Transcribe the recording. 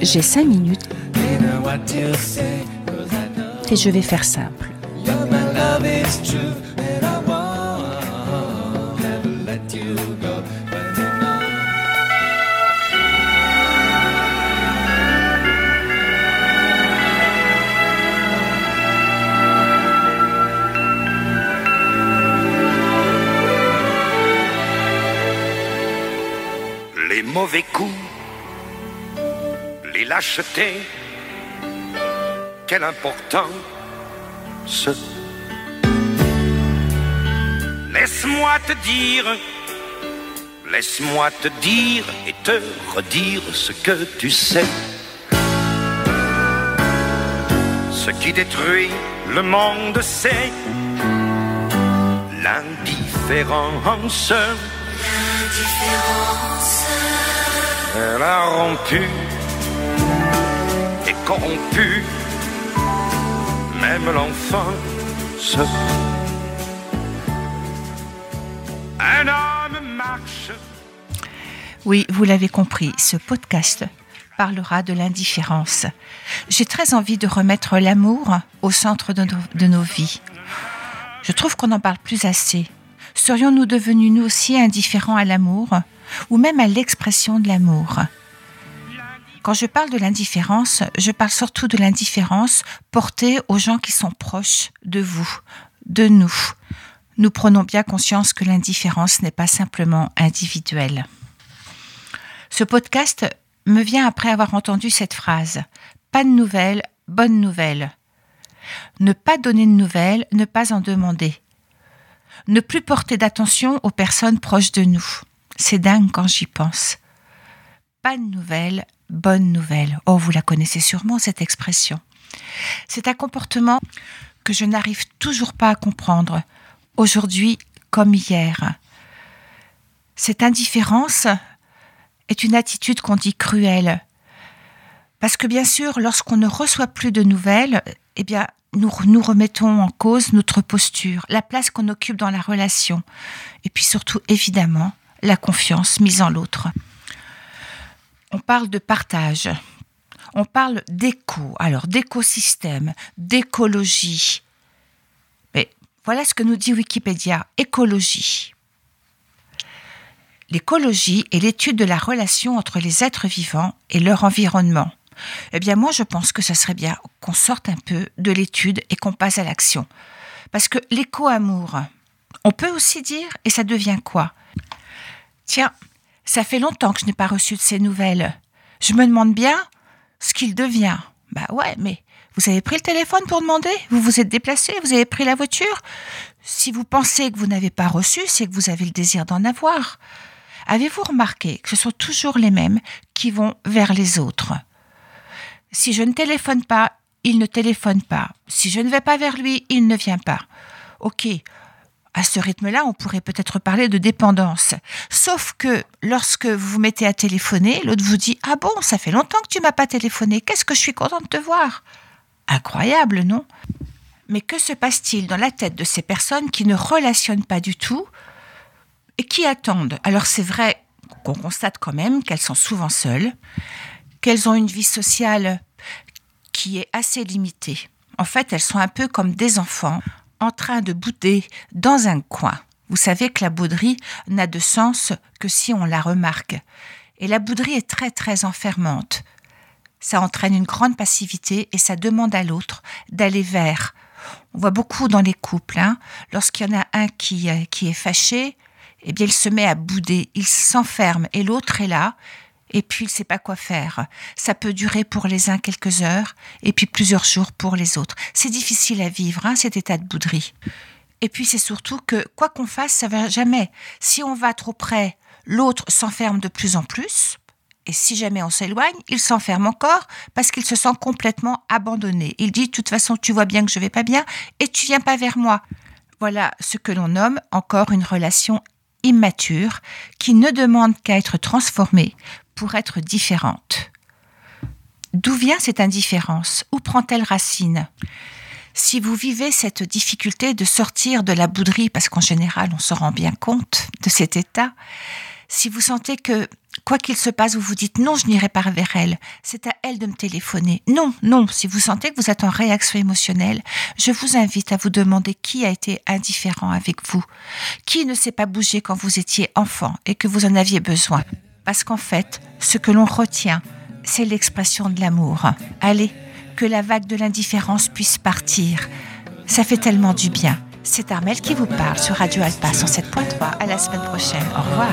J'ai cinq minutes et je vais faire simple. Les mauvais coups, les lâchetés, quelle importance. Laisse-moi te dire, laisse-moi te dire et te redire ce que tu sais. Ce qui détruit le monde, c'est l'indifférence. Elle a rompu et corrompu même l'enfant. Un homme marche. Oui, vous l'avez compris, ce podcast parlera de l'indifférence. J'ai très envie de remettre l'amour au centre de nos, de nos vies. Je trouve qu'on n'en parle plus assez. Serions-nous devenus nous aussi indifférents à l'amour ou même à l'expression de l'amour? Quand je parle de l'indifférence, je parle surtout de l'indifférence portée aux gens qui sont proches de vous, de nous. Nous prenons bien conscience que l'indifférence n'est pas simplement individuelle. Ce podcast me vient après avoir entendu cette phrase. Pas de nouvelles, bonne nouvelle. Ne pas donner de nouvelles, ne pas en demander. Ne plus porter d'attention aux personnes proches de nous. C'est dingue quand j'y pense. Pas de nouvelles, bonne nouvelle. Oh, vous la connaissez sûrement, cette expression. C'est un comportement que je n'arrive toujours pas à comprendre, aujourd'hui comme hier. Cette indifférence est une attitude qu'on dit cruelle. Parce que bien sûr, lorsqu'on ne reçoit plus de nouvelles, eh bien, nous, remettons en cause notre posture, la place qu'on occupe dans la relation, et puis surtout, évidemment, la confiance mise en l'autre. On parle de partage, on parle d'éco, alors d'écosystème, d'écologie. Mais voilà ce que nous dit Wikipédia, écologie. L'écologie est l'étude de la relation entre les êtres vivants et leur environnement. Eh bien moi je pense que ce serait bien qu'on sorte un peu de l'étude et qu'on passe à l'action. Parce que l'éco-amour, on peut aussi dire, et ça devient quoi? Tiens, ça fait longtemps que je n'ai pas reçu de ces nouvelles. Je me demande bien ce qu'il devient. Bah ouais, mais vous avez pris le téléphone pour demander? Vous vous êtes déplacé? Vous avez pris la voiture? Si vous pensez que vous n'avez pas reçu, c'est que vous avez le désir d'en avoir. Avez-vous remarqué que ce sont toujours les mêmes qui vont vers les autres? Si je ne téléphone pas, il ne téléphone pas. Si je ne vais pas vers lui, il ne vient pas. Ok, à ce rythme-là, on pourrait peut-être parler de dépendance. Sauf que lorsque vous mettez à téléphoner, l'autre vous dit Ah bon, ça fait longtemps que tu m'as pas téléphoné, qu'est-ce que je suis contente de te voir? Incroyable, non? Mais que se passe-t-il dans la tête de ces personnes qui ne relationnent pas du tout et qui attendent? Alors c'est vrai qu'on constate quand même qu'elles sont souvent seules, qu'elles ont une vie sociale qui est assez limitée. En fait, elles sont un peu comme des enfants en train de bouder dans un coin. Vous savez que la bouderie n'a de sens que si on la remarque. Et la bouderie est très très enfermante. Ça entraîne une grande passivité et ça demande à l'autre d'aller vers. On voit beaucoup dans les couples, hein, lorsqu'il y en a un qui, euh, qui est fâché, eh bien il se met à bouder, il s'enferme et l'autre est là et puis il ne sait pas quoi faire. Ça peut durer pour les uns quelques heures, et puis plusieurs jours pour les autres. C'est difficile à vivre, hein, cet état de bouderie. Et puis c'est surtout que, quoi qu'on fasse, ça va jamais. Si on va trop près, l'autre s'enferme de plus en plus, et si jamais on s'éloigne, il s'enferme encore parce qu'il se sent complètement abandonné. Il dit, de toute façon, tu vois bien que je vais pas bien, et tu viens pas vers moi. Voilà ce que l'on nomme encore une relation immature qui ne demande qu'à être transformée pour être différente. D'où vient cette indifférence? Où prend-elle racine? Si vous vivez cette difficulté de sortir de la bouderie, parce qu'en général on se rend bien compte de cet état, si vous sentez que quoi qu'il se passe, vous vous dites non, je n'irai pas vers elle, c'est à elle de me téléphoner. Non, non, si vous sentez que vous êtes en réaction émotionnelle, je vous invite à vous demander qui a été indifférent avec vous, qui ne s'est pas bougé quand vous étiez enfant et que vous en aviez besoin. Parce qu'en fait, ce que l'on retient, c'est l'expression de l'amour. Allez, que la vague de l'indifférence puisse partir. Ça fait tellement du bien. C'est Armel qui vous parle sur Radio Alpa 107.3. À la semaine prochaine. Au revoir.